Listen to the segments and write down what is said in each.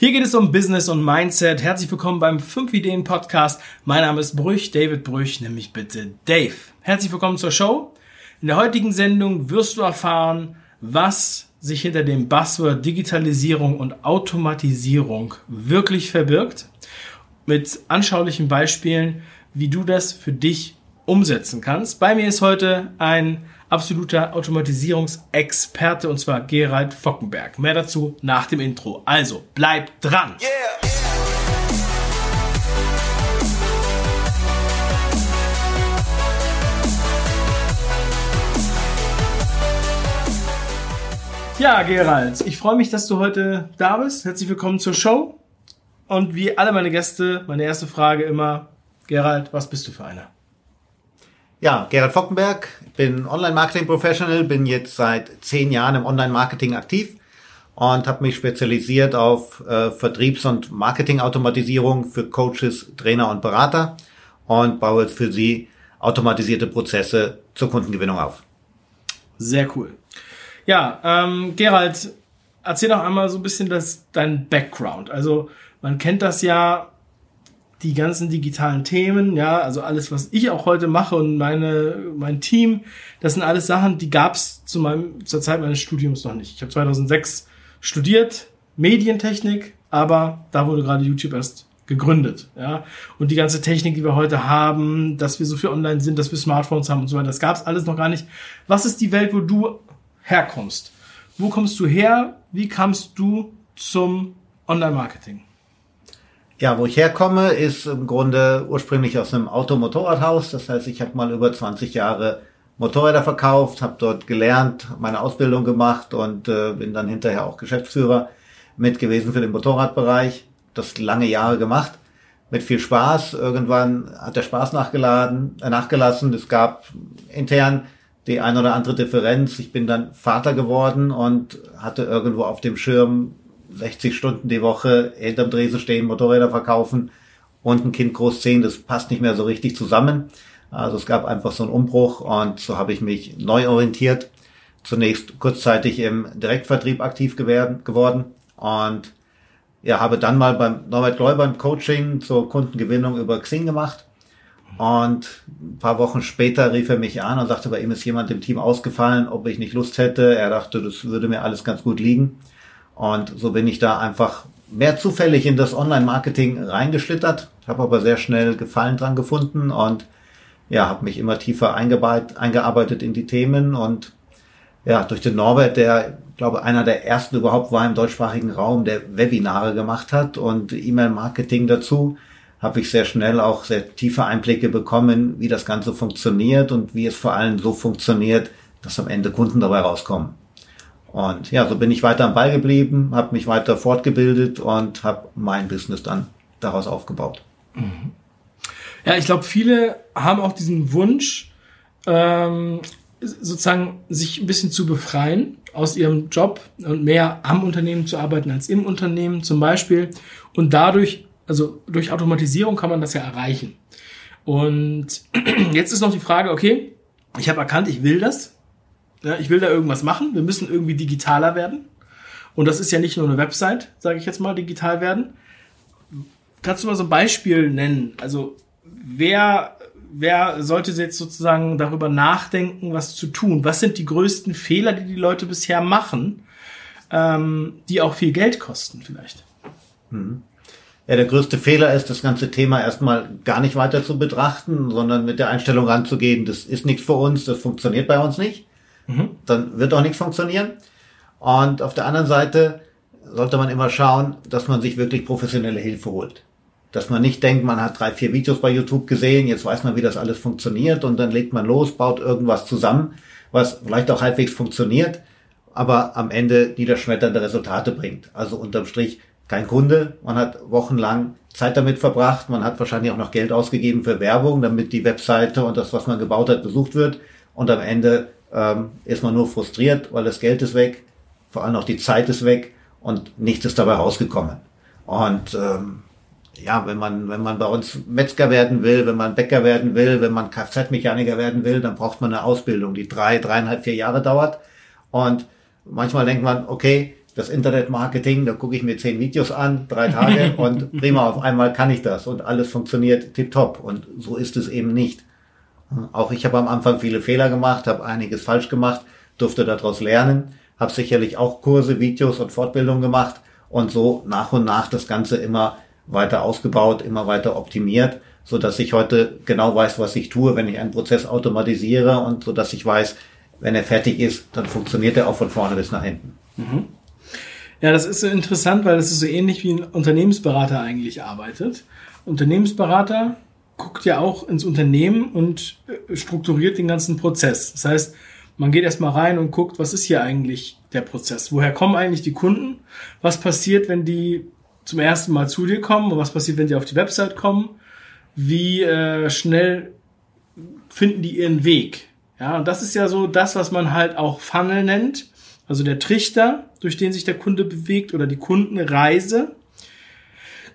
Hier geht es um Business und Mindset. Herzlich willkommen beim 5 Ideen Podcast. Mein Name ist Brüch, David Brüch, nämlich bitte Dave. Herzlich willkommen zur Show. In der heutigen Sendung wirst du erfahren, was sich hinter dem Buzzword Digitalisierung und Automatisierung wirklich verbirgt. Mit anschaulichen Beispielen, wie du das für dich umsetzen kannst. Bei mir ist heute ein absoluter Automatisierungsexperte und zwar Gerald Fockenberg. Mehr dazu nach dem Intro. Also bleib dran. Yeah. Ja, Gerald, ich freue mich, dass du heute da bist. Herzlich willkommen zur Show. Und wie alle meine Gäste, meine erste Frage immer, Gerald, was bist du für einer? Ja, Gerald Fockenberg, bin Online-Marketing-Professional, bin jetzt seit zehn Jahren im Online-Marketing aktiv und habe mich spezialisiert auf äh, Vertriebs- und Marketing-Automatisierung für Coaches, Trainer und Berater und baue jetzt für sie automatisierte Prozesse zur Kundengewinnung auf. Sehr cool. Ja, ähm, Gerald, erzähl doch einmal so ein bisschen das, dein Background. Also man kennt das ja, die ganzen digitalen Themen, ja, also alles, was ich auch heute mache und meine, mein Team, das sind alles Sachen, die gab's zu meinem, zur Zeit meines Studiums noch nicht. Ich habe 2006 studiert, Medientechnik, aber da wurde gerade YouTube erst gegründet, ja. Und die ganze Technik, die wir heute haben, dass wir so viel online sind, dass wir Smartphones haben und so weiter, das gab's alles noch gar nicht. Was ist die Welt, wo du herkommst? Wo kommst du her? Wie kamst du zum Online-Marketing? Ja, wo ich herkomme, ist im Grunde ursprünglich aus einem Automotorradhaus. Das heißt, ich habe mal über 20 Jahre Motorräder verkauft, habe dort gelernt, meine Ausbildung gemacht und äh, bin dann hinterher auch Geschäftsführer mit gewesen für den Motorradbereich. Das lange Jahre gemacht, mit viel Spaß. Irgendwann hat der Spaß nachgeladen, äh, nachgelassen. Es gab intern die ein oder andere Differenz. Ich bin dann Vater geworden und hatte irgendwo auf dem Schirm 60 Stunden die Woche hinterm Dresen stehen, Motorräder verkaufen und ein Kind großziehen, das passt nicht mehr so richtig zusammen. Also es gab einfach so einen Umbruch und so habe ich mich neu orientiert. Zunächst kurzzeitig im Direktvertrieb aktiv geworden und ja, habe dann mal beim Norbert Gläuber ein Coaching zur Kundengewinnung über Xing gemacht. Und ein paar Wochen später rief er mich an und sagte, bei ihm ist jemand im Team ausgefallen, ob ich nicht Lust hätte. Er dachte, das würde mir alles ganz gut liegen. Und so bin ich da einfach mehr zufällig in das Online-Marketing reingeschlittert, habe aber sehr schnell Gefallen dran gefunden und ja, habe mich immer tiefer eingearbeitet in die Themen und ja, durch den Norbert, der, glaube einer der ersten überhaupt war im deutschsprachigen Raum, der Webinare gemacht hat und E-Mail-Marketing dazu, habe ich sehr schnell auch sehr tiefe Einblicke bekommen, wie das Ganze funktioniert und wie es vor allem so funktioniert, dass am Ende Kunden dabei rauskommen. Und ja, so bin ich weiter am Ball geblieben, habe mich weiter fortgebildet und habe mein Business dann daraus aufgebaut. Mhm. Ja, ich glaube, viele haben auch diesen Wunsch, ähm, sozusagen sich ein bisschen zu befreien aus ihrem Job und mehr am Unternehmen zu arbeiten als im Unternehmen zum Beispiel. Und dadurch, also durch Automatisierung kann man das ja erreichen. Und jetzt ist noch die Frage, okay, ich habe erkannt, ich will das. Ja, ich will da irgendwas machen. Wir müssen irgendwie digitaler werden. Und das ist ja nicht nur eine Website, sage ich jetzt mal, digital werden. Kannst du mal so ein Beispiel nennen? Also wer, wer sollte jetzt sozusagen darüber nachdenken, was zu tun? Was sind die größten Fehler, die die Leute bisher machen, ähm, die auch viel Geld kosten vielleicht? Mhm. Ja, der größte Fehler ist, das ganze Thema erstmal gar nicht weiter zu betrachten, sondern mit der Einstellung ranzugehen, das ist nichts für uns, das funktioniert bei uns nicht mhm. dann wird auch nichts funktionieren. Und auf der anderen Seite sollte man immer schauen, dass man sich wirklich professionelle Hilfe holt. Dass man nicht denkt, man hat drei, vier Videos bei YouTube gesehen, jetzt weiß man, wie das alles funktioniert und dann legt man los, baut irgendwas zusammen, was vielleicht auch halbwegs funktioniert, aber am Ende niederschmetternde Resultate bringt. Also unterm Strich kein Kunde, man hat wochenlang Zeit damit verbracht, man hat wahrscheinlich auch noch Geld ausgegeben für Werbung, damit die Webseite und das, was man gebaut hat, besucht wird und am Ende ähm, ist man nur frustriert, weil das Geld ist weg, vor allem auch die Zeit ist weg und nichts ist dabei rausgekommen. Und ähm, ja, wenn man, wenn man bei uns Metzger werden will, wenn man Bäcker werden will, wenn man Kfz-Mechaniker werden will, dann braucht man eine Ausbildung, die drei, dreieinhalb, vier Jahre dauert. Und manchmal denkt man, okay, das Internetmarketing, da gucke ich mir zehn Videos an, drei Tage und prima, auf einmal kann ich das und alles funktioniert tiptop. Und so ist es eben nicht. Auch ich habe am Anfang viele Fehler gemacht, habe einiges falsch gemacht, durfte daraus lernen, habe sicherlich auch Kurse, Videos und Fortbildungen gemacht und so nach und nach das Ganze immer weiter ausgebaut, immer weiter optimiert, so dass ich heute genau weiß, was ich tue, wenn ich einen Prozess automatisiere und so dass ich weiß, wenn er fertig ist, dann funktioniert er auch von vorne bis nach hinten. Mhm. Ja, das ist so interessant, weil das ist so ähnlich wie ein Unternehmensberater eigentlich arbeitet. Unternehmensberater guckt ja auch ins Unternehmen und äh, strukturiert den ganzen Prozess. Das heißt, man geht erstmal rein und guckt, was ist hier eigentlich der Prozess? Woher kommen eigentlich die Kunden? Was passiert, wenn die zum ersten Mal zu dir kommen? Und was passiert, wenn die auf die Website kommen? Wie äh, schnell finden die ihren Weg? Ja, und das ist ja so das, was man halt auch Funnel nennt. Also der Trichter, durch den sich der Kunde bewegt oder die Kundenreise.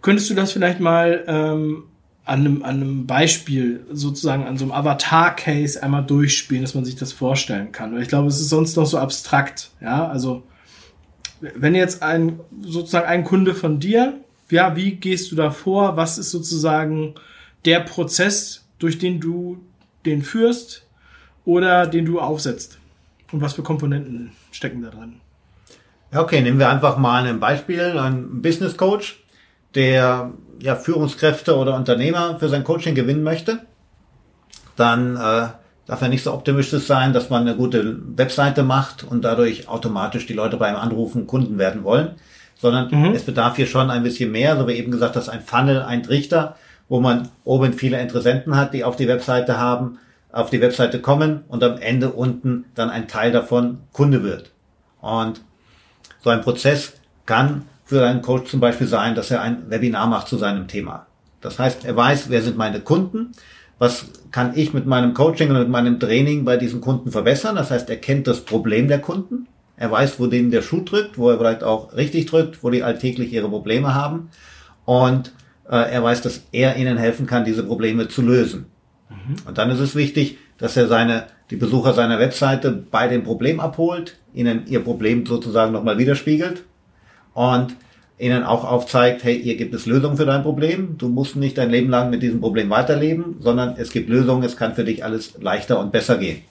Könntest du das vielleicht mal ähm, an, einem, an einem Beispiel, sozusagen an so einem Avatar-Case einmal durchspielen, dass man sich das vorstellen kann? Weil ich glaube, es ist sonst noch so abstrakt. Ja, also wenn jetzt ein sozusagen ein Kunde von dir, ja, wie gehst du da vor? Was ist sozusagen der Prozess, durch den du den führst? oder den du aufsetzt? Und was für Komponenten stecken da drin? Ja, okay, nehmen wir einfach mal ein Beispiel, ein Business Coach, der ja Führungskräfte oder Unternehmer für sein Coaching gewinnen möchte. Dann äh, darf er nicht so optimistisch sein, dass man eine gute Webseite macht und dadurch automatisch die Leute beim Anrufen Kunden werden wollen, sondern mhm. es bedarf hier schon ein bisschen mehr, so wie eben gesagt, dass ein Funnel, ein Trichter, wo man oben viele Interessenten hat, die auf die Webseite haben auf die Webseite kommen und am Ende unten dann ein Teil davon Kunde wird. Und so ein Prozess kann für einen Coach zum Beispiel sein, dass er ein Webinar macht zu seinem Thema. Das heißt, er weiß, wer sind meine Kunden, was kann ich mit meinem Coaching und mit meinem Training bei diesen Kunden verbessern. Das heißt, er kennt das Problem der Kunden, er weiß, wo denen der Schuh drückt, wo er vielleicht auch richtig drückt, wo die alltäglich ihre Probleme haben und äh, er weiß, dass er ihnen helfen kann, diese Probleme zu lösen. Mhm. Und dann ist es wichtig, dass er seine, die Besucher seiner Webseite bei dem Problem abholt, ihnen ihr Problem sozusagen nochmal widerspiegelt und ihnen auch aufzeigt, hey, hier gibt es Lösungen für dein Problem. Du musst nicht dein Leben lang mit diesem Problem weiterleben, sondern es gibt Lösungen, es kann für dich alles leichter und besser gehen.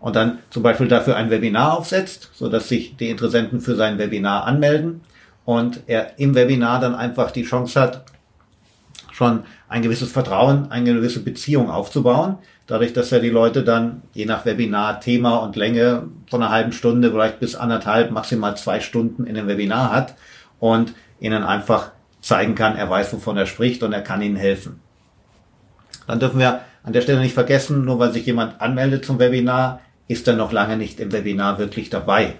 Und dann zum Beispiel dafür ein Webinar aufsetzt, so dass sich die Interessenten für sein Webinar anmelden und er im Webinar dann einfach die Chance hat, schon ein gewisses Vertrauen, eine gewisse Beziehung aufzubauen. Dadurch, dass ja die Leute dann je nach Webinar, Thema und Länge von einer halben Stunde vielleicht bis anderthalb, maximal zwei Stunden in dem Webinar hat und ihnen einfach zeigen kann, er weiß, wovon er spricht und er kann ihnen helfen. Dann dürfen wir an der Stelle nicht vergessen, nur weil sich jemand anmeldet zum Webinar, ist er noch lange nicht im Webinar wirklich dabei.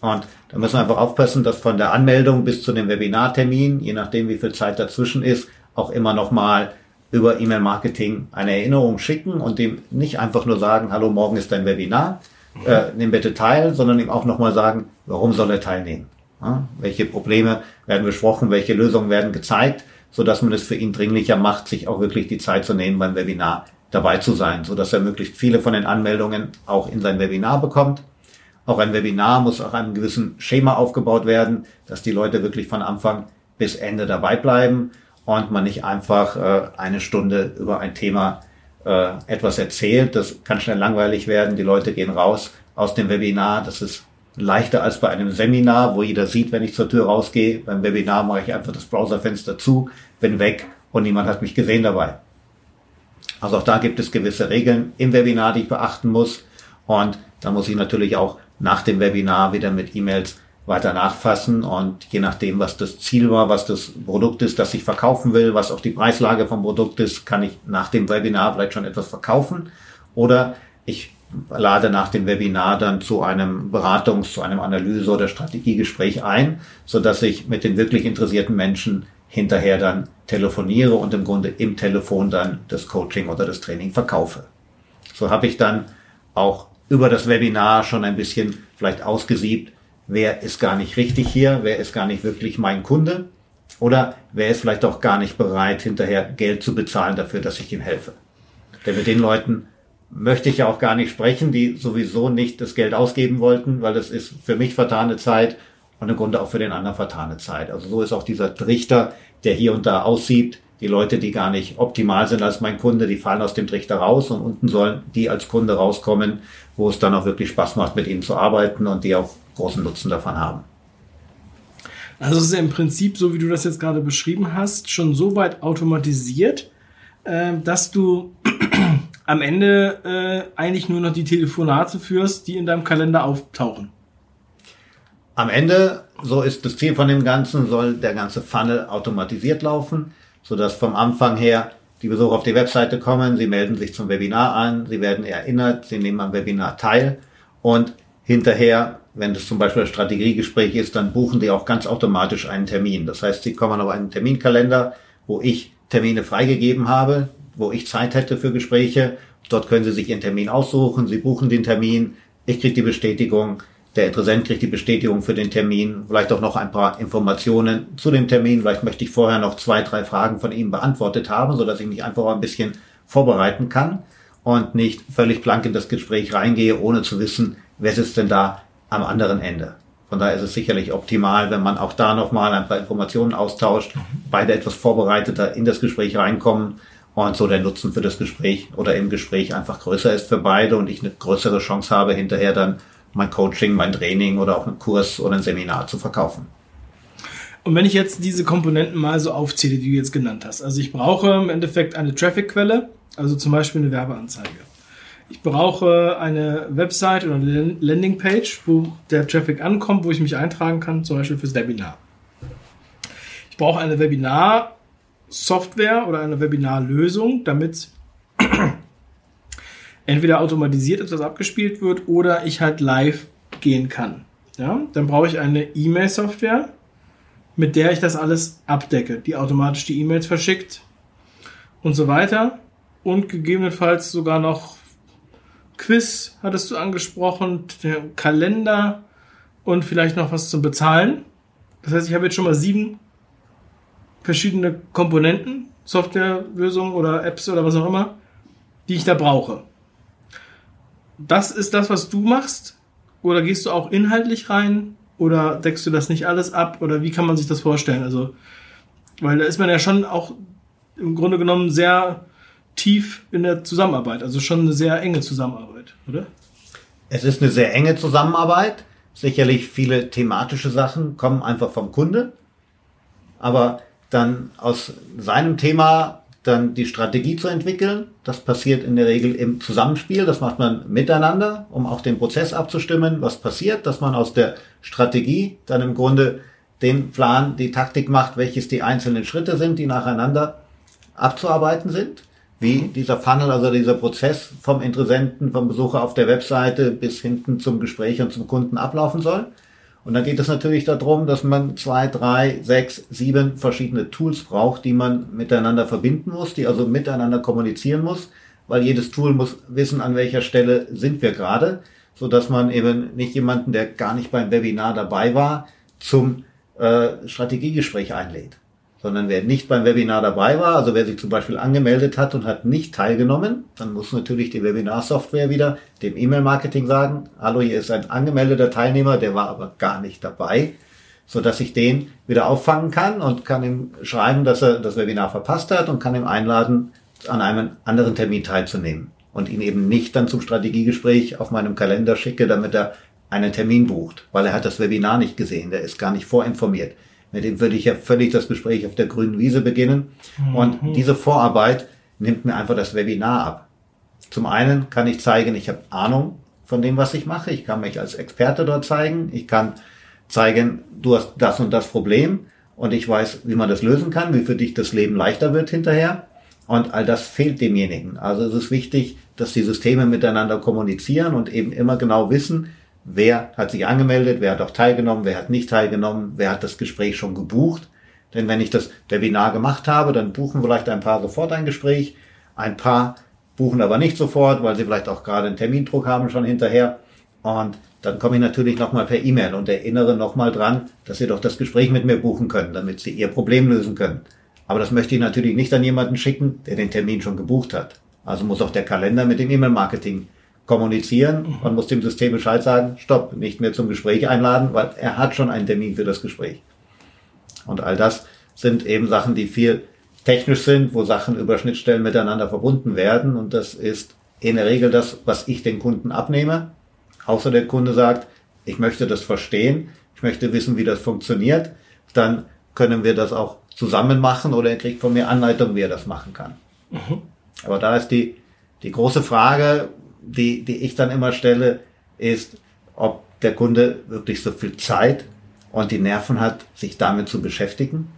Und da müssen wir einfach aufpassen, dass von der Anmeldung bis zu dem Webinartermin, je nachdem wie viel Zeit dazwischen ist, auch immer nochmal über E-Mail-Marketing eine Erinnerung schicken und dem nicht einfach nur sagen, hallo, morgen ist dein Webinar, mhm. äh, nimm bitte teil, sondern ihm auch nochmal sagen, warum soll er teilnehmen? Ja, welche Probleme werden besprochen, welche Lösungen werden gezeigt, so dass man es für ihn dringlicher macht, sich auch wirklich die Zeit zu nehmen, beim Webinar dabei zu sein, so dass er möglichst viele von den Anmeldungen auch in sein Webinar bekommt. Auch ein Webinar muss auch einem gewissen Schema aufgebaut werden, dass die Leute wirklich von Anfang bis Ende dabei bleiben und man nicht einfach äh, eine Stunde über ein Thema äh, etwas erzählt. Das kann schnell langweilig werden. Die Leute gehen raus aus dem Webinar. Das ist leichter als bei einem Seminar, wo jeder sieht, wenn ich zur Tür rausgehe. Beim Webinar mache ich einfach das Browserfenster zu, bin weg und niemand hat mich gesehen dabei. Also auch da gibt es gewisse Regeln im Webinar, die ich beachten muss. Und da muss ich natürlich auch nach dem Webinar wieder mit E-Mails weiter nachfassen und je nachdem, was das Ziel war, was das Produkt ist, das ich verkaufen will, was auch die Preislage vom Produkt ist, kann ich nach dem Webinar vielleicht schon etwas verkaufen oder ich lade nach dem Webinar dann zu einem Beratungs-, zu einem Analyse- oder Strategiegespräch ein, so dass ich mit den wirklich interessierten Menschen hinterher dann telefoniere und im Grunde im Telefon dann das Coaching oder das Training verkaufe. So habe ich dann auch über das Webinar schon ein bisschen vielleicht ausgesiebt, wer ist gar nicht richtig hier, wer ist gar nicht wirklich mein Kunde oder wer ist vielleicht auch gar nicht bereit, hinterher Geld zu bezahlen dafür, dass ich ihm helfe. Denn mit den Leuten möchte ich ja auch gar nicht sprechen, die sowieso nicht das Geld ausgeben wollten, weil das ist für mich vertane Zeit und im Grunde auch für den anderen vertane Zeit. Also so ist auch dieser Trichter, der hier und da aussieht, die Leute, die gar nicht optimal sind als mein Kunde, die fallen aus dem Trichter raus und unten sollen die als Kunde rauskommen, wo es dann auch wirklich Spaß macht, mit ihnen zu arbeiten und die auch großen Nutzen davon haben. Also es ist ja im Prinzip, so wie du das jetzt gerade beschrieben hast, schon so weit automatisiert, äh, dass du am Ende äh, eigentlich nur noch die Telefonate führst, die in deinem Kalender auftauchen. Am Ende, so ist das Ziel von dem Ganzen, soll der ganze Funnel automatisiert laufen sodass vom Anfang her die Besucher auf die Webseite kommen, sie melden sich zum Webinar an, sie werden erinnert, sie nehmen am Webinar teil und hinterher, wenn das zum Beispiel ein Strategiegespräch ist, dann buchen die auch ganz automatisch einen Termin. Das heißt, sie kommen auf einen Terminkalender, wo ich Termine freigegeben habe, wo ich Zeit hätte für Gespräche. Dort können Sie sich Ihren Termin aussuchen, Sie buchen den Termin, ich kriege die Bestätigung, der Interessent kriegt die Bestätigung für den Termin, vielleicht auch noch ein paar Informationen zu dem Termin. Vielleicht möchte ich vorher noch zwei, drei Fragen von ihm beantwortet haben, so dass ich mich einfach ein bisschen vorbereiten kann und nicht völlig blank in das Gespräch reingehe, ohne zu wissen, wer sitzt denn da am anderen Ende. Von daher ist es sicherlich optimal, wenn man auch da nochmal ein paar Informationen austauscht, beide etwas vorbereiteter in das Gespräch reinkommen und so der Nutzen für das Gespräch oder im Gespräch einfach größer ist für beide und ich eine größere Chance habe, hinterher dann mein Coaching, mein Training oder auch einen Kurs oder ein Seminar zu verkaufen. Und wenn ich jetzt diese Komponenten mal so aufzähle, die du jetzt genannt hast, also ich brauche im Endeffekt eine Traffic-Quelle, also zum Beispiel eine Werbeanzeige. Ich brauche eine Website oder eine Landingpage, wo der Traffic ankommt, wo ich mich eintragen kann, zum Beispiel fürs Webinar. Ich brauche eine Webinar-Software oder eine Webinar-Lösung, damit entweder automatisiert etwas abgespielt wird oder ich halt live gehen kann. Ja, dann brauche ich eine E-Mail-Software, mit der ich das alles abdecke, die automatisch die E-Mails verschickt und so weiter. Und gegebenenfalls sogar noch Quiz, hattest du angesprochen, der Kalender und vielleicht noch was zum Bezahlen. Das heißt, ich habe jetzt schon mal sieben verschiedene Komponenten, Softwarelösungen oder Apps oder was auch immer, die ich da brauche das ist das, was du machst? Oder gehst du auch inhaltlich rein? Oder deckst du das nicht alles ab? Oder wie kann man sich das vorstellen? Also, weil da ist man ja schon auch im Grunde genommen sehr tief in der Zusammenarbeit, also schon eine sehr enge Zusammenarbeit, oder? Es ist eine sehr enge Zusammenarbeit. Sicherlich viele thematische Sachen kommen einfach vom Kunde. Aber dann aus seinem Thema dann die Strategie zu entwickeln. Das passiert in der Regel im Zusammenspiel. Das macht man miteinander, um auch den Prozess abzustimmen. Was passiert, dass man aus der Strategie dann im Grunde den Plan, die Taktik macht, welches die einzelnen Schritte sind, die nacheinander abzuarbeiten sind. Wie dieser Funnel, also dieser Prozess vom Interessenten, vom Besucher auf der Webseite bis hinten zum Gespräch und zum Kunden ablaufen soll. Und dann geht es natürlich darum, dass man zwei, drei, sechs, sieben verschiedene Tools braucht, die man miteinander verbinden muss, die also miteinander kommunizieren muss, weil jedes Tool muss wissen, an welcher Stelle sind wir gerade, so dass man eben nicht jemanden, der gar nicht beim Webinar dabei war, zum äh, Strategiegespräch einlädt sondern wer nicht beim Webinar dabei war, also wer sich zum Beispiel angemeldet hat und hat nicht teilgenommen, dann muss natürlich die Webinar-Software wieder dem E-Mail-Marketing sagen, hallo, hier ist ein angemeldeter Teilnehmer, der war aber gar nicht dabei, so dass ich den wieder auffangen kann und kann ihm schreiben, dass er das Webinar verpasst hat und kann ihm einladen, an einem anderen Termin teilzunehmen und ihn eben nicht dann zum Strategiegespräch auf meinem Kalender schicke, damit er einen Termin bucht, weil er hat das Webinar nicht gesehen, der ist gar nicht vorinformiert. Mit dem würde ich ja völlig das Gespräch auf der grünen Wiese beginnen. Mhm. Und diese Vorarbeit nimmt mir einfach das Webinar ab. Zum einen kann ich zeigen, ich habe Ahnung von dem, was ich mache. Ich kann mich als Experte dort zeigen. Ich kann zeigen, du hast das und das Problem und ich weiß, wie man das lösen kann, wie für dich das Leben leichter wird hinterher. Und all das fehlt demjenigen. Also es ist wichtig, dass die Systeme miteinander kommunizieren und eben immer genau wissen, wer hat sich angemeldet, wer hat auch teilgenommen, wer hat nicht teilgenommen, wer hat das Gespräch schon gebucht. Denn wenn ich das Webinar gemacht habe, dann buchen vielleicht ein paar sofort ein Gespräch, ein paar buchen aber nicht sofort, weil sie vielleicht auch gerade einen Termindruck haben schon hinterher. Und dann komme ich natürlich nochmal per E-Mail und erinnere nochmal dran, dass sie doch das Gespräch mit mir buchen können, damit sie ihr Problem lösen können. Aber das möchte ich natürlich nicht an jemanden schicken, der den Termin schon gebucht hat. Also muss auch der Kalender mit dem E-Mail-Marketing kommunizieren. Mhm. Man muss dem System Bescheid sagen, stopp, nicht mehr zum Gespräch einladen, weil er hat schon einen Termin für das Gespräch. Und all das sind eben Sachen, die viel technisch sind, wo Sachen über Schnittstellen miteinander verbunden werden. Und das ist in der Regel das, was ich den Kunden abnehme. Außer der Kunde sagt, ich möchte das verstehen, ich möchte wissen, wie das funktioniert, dann können wir das auch zusammen machen oder er kriegt von mir Anleitung, wie er das machen kann. Mhm. Aber da ist die, die große Frage, die, die ich dann immer stelle, ist, ob der Kunde wirklich so viel Zeit und die Nerven hat, sich damit zu beschäftigen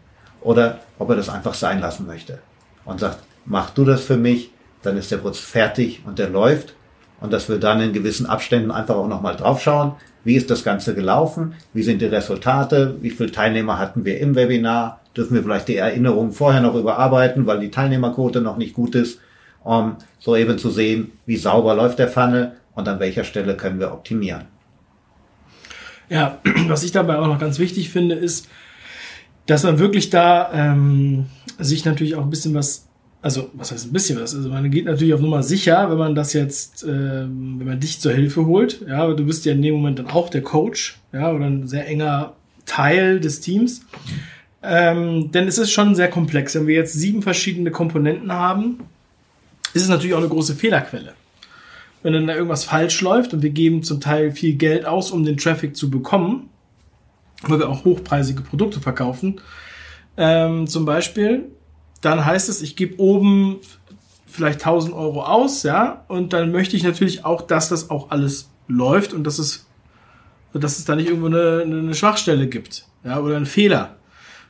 oder ob er das einfach sein lassen möchte und sagt, mach du das für mich, dann ist der Prozess fertig und der läuft und dass wir dann in gewissen Abständen einfach auch nochmal draufschauen, wie ist das Ganze gelaufen, wie sind die Resultate, wie viele Teilnehmer hatten wir im Webinar, dürfen wir vielleicht die Erinnerungen vorher noch überarbeiten, weil die Teilnehmerquote noch nicht gut ist, um so eben zu sehen, wie sauber läuft der Funnel und an welcher Stelle können wir optimieren. Ja, was ich dabei auch noch ganz wichtig finde, ist, dass man wirklich da ähm, sich natürlich auch ein bisschen was, also was heißt ein bisschen was, also man geht natürlich auf Nummer sicher, wenn man das jetzt, ähm, wenn man dich zur Hilfe holt, ja, du bist ja in dem Moment dann auch der Coach, ja, oder ein sehr enger Teil des Teams. Ähm, denn es ist schon sehr komplex. Wenn wir jetzt sieben verschiedene Komponenten haben, ist es natürlich auch eine große Fehlerquelle. Wenn dann da irgendwas falsch läuft und wir geben zum Teil viel Geld aus, um den Traffic zu bekommen, weil wir auch hochpreisige Produkte verkaufen, ähm, zum Beispiel, dann heißt es, ich gebe oben vielleicht 1000 Euro aus, ja, und dann möchte ich natürlich auch, dass das auch alles läuft und dass es, dass es da nicht irgendwo eine, eine Schwachstelle gibt, ja, oder einen Fehler,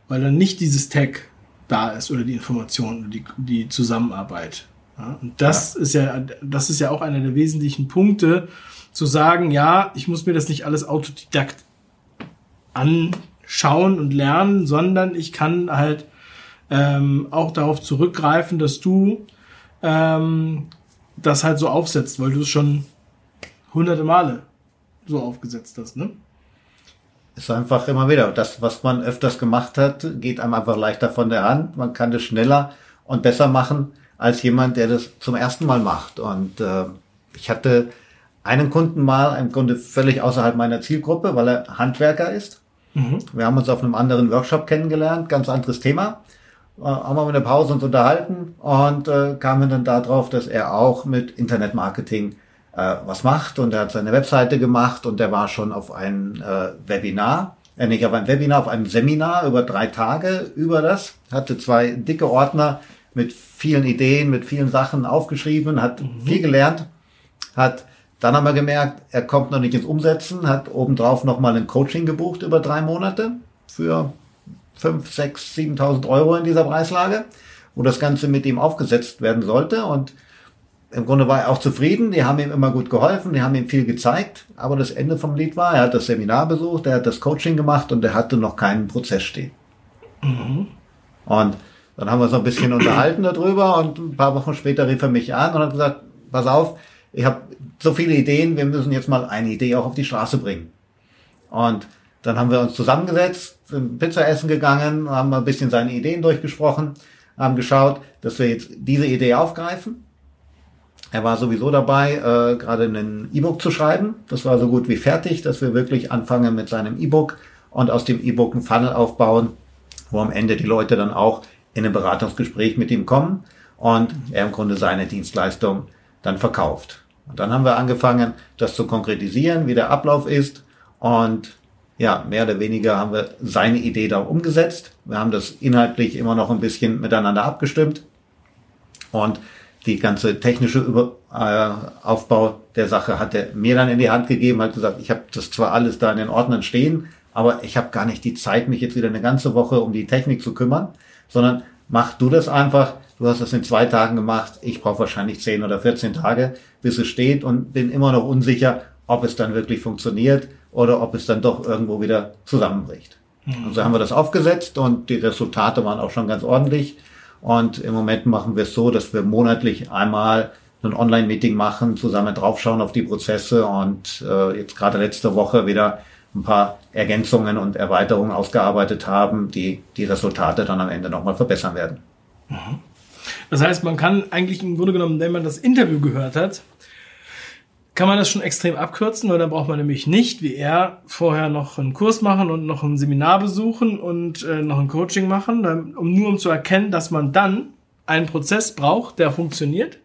weil dann nicht dieses Tag da ist oder die Information, die, die Zusammenarbeit. Ja, und das ja. ist ja, das ist ja auch einer der wesentlichen Punkte, zu sagen, ja, ich muss mir das nicht alles autodidakt anschauen und lernen, sondern ich kann halt ähm, auch darauf zurückgreifen, dass du ähm, das halt so aufsetzt, weil du es schon hunderte Male so aufgesetzt hast, ne? Ist einfach immer wieder. Das, was man öfters gemacht hat, geht einem einfach leichter von der Hand. Man kann das schneller und besser machen als jemand, der das zum ersten Mal macht. Und äh, ich hatte einen Kunden mal, im Grunde völlig außerhalb meiner Zielgruppe, weil er Handwerker ist. Mhm. Wir haben uns auf einem anderen Workshop kennengelernt, ganz anderes Thema. Äh, haben wir in der Pause uns unterhalten und äh, kamen dann darauf, dass er auch mit Internetmarketing äh, was macht und er hat seine Webseite gemacht und er war schon auf ein äh, Webinar, äh, nicht auf ein Webinar, auf einem Seminar über drei Tage über das, hatte zwei dicke Ordner mit vielen Ideen, mit vielen Sachen aufgeschrieben, hat mhm. viel gelernt, hat dann haben wir gemerkt, er kommt noch nicht ins Umsetzen, hat obendrauf nochmal ein Coaching gebucht über drei Monate für 5, 6, 7.000 Euro in dieser Preislage, wo das Ganze mit ihm aufgesetzt werden sollte. Und im Grunde war er auch zufrieden. Die haben ihm immer gut geholfen, die haben ihm viel gezeigt. Aber das Ende vom Lied war, er hat das Seminar besucht, er hat das Coaching gemacht und er hatte noch keinen Prozess stehen. Mhm. Und dann haben wir so ein bisschen unterhalten darüber und ein paar Wochen später rief er mich an und hat gesagt, pass auf, ich habe so viele Ideen, wir müssen jetzt mal eine Idee auch auf die Straße bringen. Und dann haben wir uns zusammengesetzt, sind Pizza essen gegangen, haben ein bisschen seine Ideen durchgesprochen, haben geschaut, dass wir jetzt diese Idee aufgreifen. Er war sowieso dabei, äh, gerade ein E-Book zu schreiben. Das war so gut wie fertig, dass wir wirklich anfangen mit seinem E-Book und aus dem E-Book ein Funnel aufbauen, wo am Ende die Leute dann auch in ein Beratungsgespräch mit ihm kommen und er im Grunde seine Dienstleistung dann verkauft. Und dann haben wir angefangen, das zu konkretisieren, wie der Ablauf ist. Und ja, mehr oder weniger haben wir seine Idee da umgesetzt. Wir haben das inhaltlich immer noch ein bisschen miteinander abgestimmt. Und die ganze technische Über äh, Aufbau der Sache hat er mir dann in die Hand gegeben, hat gesagt, ich habe das zwar alles da in den Ordnern stehen, aber ich habe gar nicht die Zeit, mich jetzt wieder eine ganze Woche um die Technik zu kümmern, sondern mach du das einfach. Du hast das in zwei Tagen gemacht. Ich brauche wahrscheinlich zehn oder 14 Tage bis es steht und bin immer noch unsicher, ob es dann wirklich funktioniert oder ob es dann doch irgendwo wieder zusammenbricht. Mhm. Also haben wir das aufgesetzt und die Resultate waren auch schon ganz ordentlich. Und im Moment machen wir es so, dass wir monatlich einmal ein Online-Meeting machen, zusammen draufschauen auf die Prozesse und äh, jetzt gerade letzte Woche wieder ein paar Ergänzungen und Erweiterungen ausgearbeitet haben, die die Resultate dann am Ende nochmal verbessern werden. Das heißt, man kann eigentlich im Grunde genommen, wenn man das Interview gehört hat, kann man das schon extrem abkürzen, weil dann braucht man nämlich nicht, wie er, vorher noch einen Kurs machen und noch ein Seminar besuchen und äh, noch ein Coaching machen, um nur um zu erkennen, dass man dann einen Prozess braucht, der funktioniert,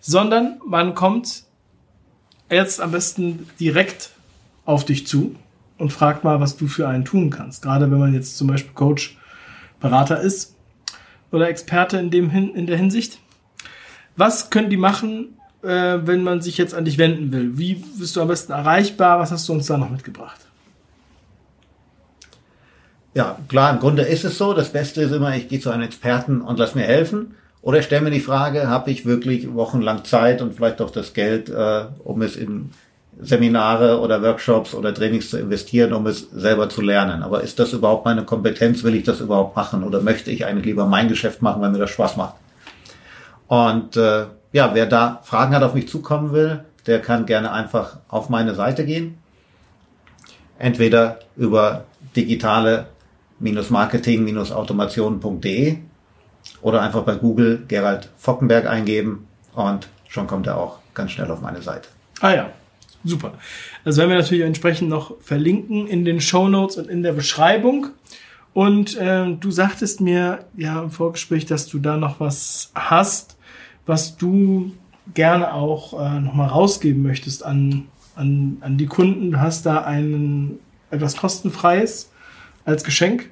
sondern man kommt jetzt am besten direkt auf dich zu und fragt mal, was du für einen tun kannst. Gerade wenn man jetzt zum Beispiel Coach, Berater ist oder Experte in, dem in der Hinsicht. Was können die machen, äh, wenn man sich jetzt an dich wenden will? Wie bist du am besten erreichbar? Was hast du uns da noch mitgebracht? Ja, klar, im Grunde ist es so. Das Beste ist immer, ich gehe zu einem Experten und lass mir helfen. Oder ich stelle mir die Frage, habe ich wirklich wochenlang Zeit und vielleicht auch das Geld, äh, um es in Seminare oder Workshops oder Trainings zu investieren, um es selber zu lernen. Aber ist das überhaupt meine Kompetenz? Will ich das überhaupt machen? Oder möchte ich eigentlich lieber mein Geschäft machen, weil mir das Spaß macht? Und äh, ja, wer da Fragen hat, auf mich zukommen will, der kann gerne einfach auf meine Seite gehen. Entweder über digitale-marketing-automation.de oder einfach bei Google Gerald Fockenberg eingeben und schon kommt er auch ganz schnell auf meine Seite. Ah ja, super. Das werden wir natürlich entsprechend noch verlinken in den Show Notes und in der Beschreibung. Und äh, du sagtest mir ja im Vorgespräch, dass du da noch was hast, was du gerne auch äh, nochmal rausgeben möchtest an, an, an die Kunden. Du hast da einen etwas kostenfreies als Geschenk.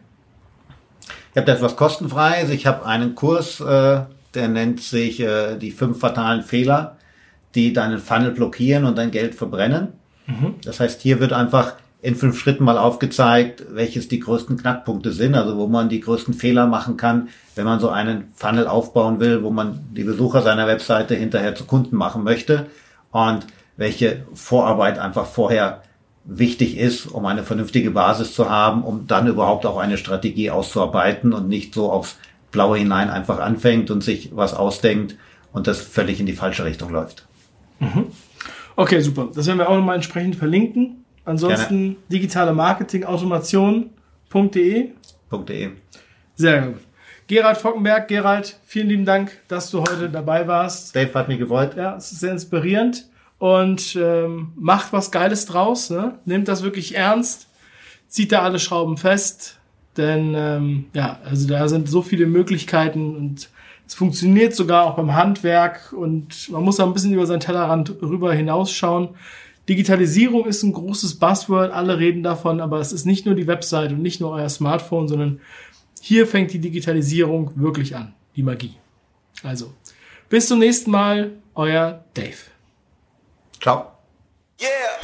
Ich habe da etwas kostenfreies. Ich habe einen Kurs, äh, der nennt sich äh, die fünf fatalen Fehler, die deinen Funnel blockieren und dein Geld verbrennen. Mhm. Das heißt, hier wird einfach in fünf Schritten mal aufgezeigt, welches die größten Knackpunkte sind, also wo man die größten Fehler machen kann, wenn man so einen Funnel aufbauen will, wo man die Besucher seiner Webseite hinterher zu Kunden machen möchte und welche Vorarbeit einfach vorher wichtig ist, um eine vernünftige Basis zu haben, um dann überhaupt auch eine Strategie auszuarbeiten und nicht so aufs Blaue hinein einfach anfängt und sich was ausdenkt und das völlig in die falsche Richtung läuft. Mhm. Okay, super. Das werden wir auch nochmal entsprechend verlinken. Ansonsten Gerne. digitale Marketing Automation.de. .de. Sehr gut. Gerald Fockenberg, Gerald, vielen lieben Dank, dass du heute dabei warst. Dave hat mich gefreut. Ja, es ist sehr inspirierend und ähm, macht was Geiles draus. Ne? Nehmt das wirklich ernst, zieht da alle Schrauben fest, denn ähm, ja, also da sind so viele Möglichkeiten und es funktioniert sogar auch beim Handwerk und man muss da ein bisschen über seinen Tellerrand rüber hinausschauen. Digitalisierung ist ein großes Buzzword, alle reden davon, aber es ist nicht nur die Website und nicht nur euer Smartphone, sondern hier fängt die Digitalisierung wirklich an, die Magie. Also, bis zum nächsten Mal, euer Dave. Ciao. Yeah.